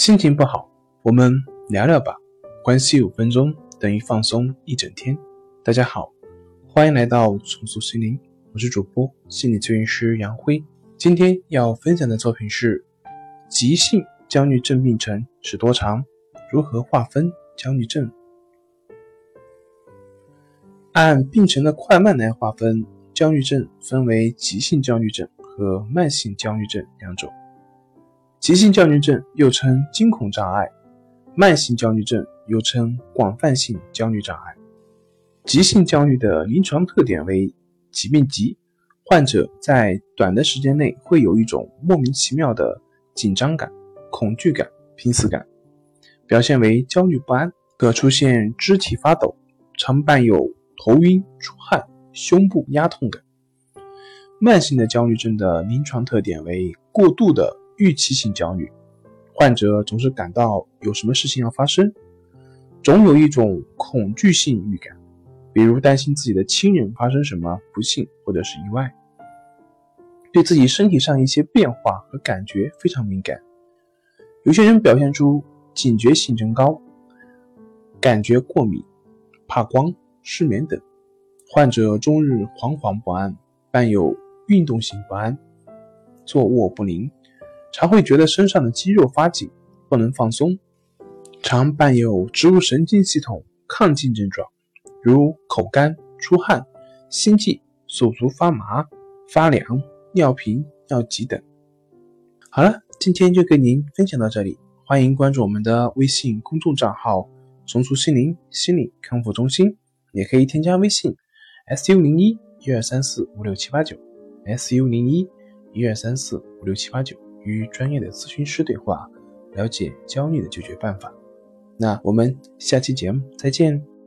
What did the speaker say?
心情不好，我们聊聊吧。关系五分钟等于放松一整天。大家好，欢迎来到重塑心灵，我是主播心理咨询师杨辉。今天要分享的作品是：急性焦虑症病程是多长？如何划分焦虑症？按病程的快慢来划分，焦虑症分为急性焦虑症和慢性焦虑症两种。急性焦虑症又称惊恐障碍，慢性焦虑症又称广泛性焦虑障碍。急性焦虑的临床特点为疾病急，患者在短的时间内会有一种莫名其妙的紧张感、恐惧感、濒死感，表现为焦虑不安，可出现肢体发抖，常伴有头晕、出汗、胸部压痛等。慢性的焦虑症的临床特点为过度的。预期性焦虑，患者总是感到有什么事情要发生，总有一种恐惧性预感，比如担心自己的亲人发生什么不幸或者是意外，对自己身体上一些变化和感觉非常敏感。有些人表现出警觉性增高，感觉过敏、怕光、失眠等。患者终日惶惶不安，伴有运动性不安，坐卧不宁。常会觉得身上的肌肉发紧，不能放松，常伴有植物神经系统亢进症状，如口干、出汗、心悸、手足发麻、发凉、尿频、尿急等。好了，今天就跟您分享到这里，欢迎关注我们的微信公众账号“重塑心灵心理康复中心”，也可以添加微信 “su 零一一二三四五六七八九 ”，“su 零一一二三四五六七八九”。与专业的咨询师对话，了解焦虑的解决办法。那我们下期节目再见。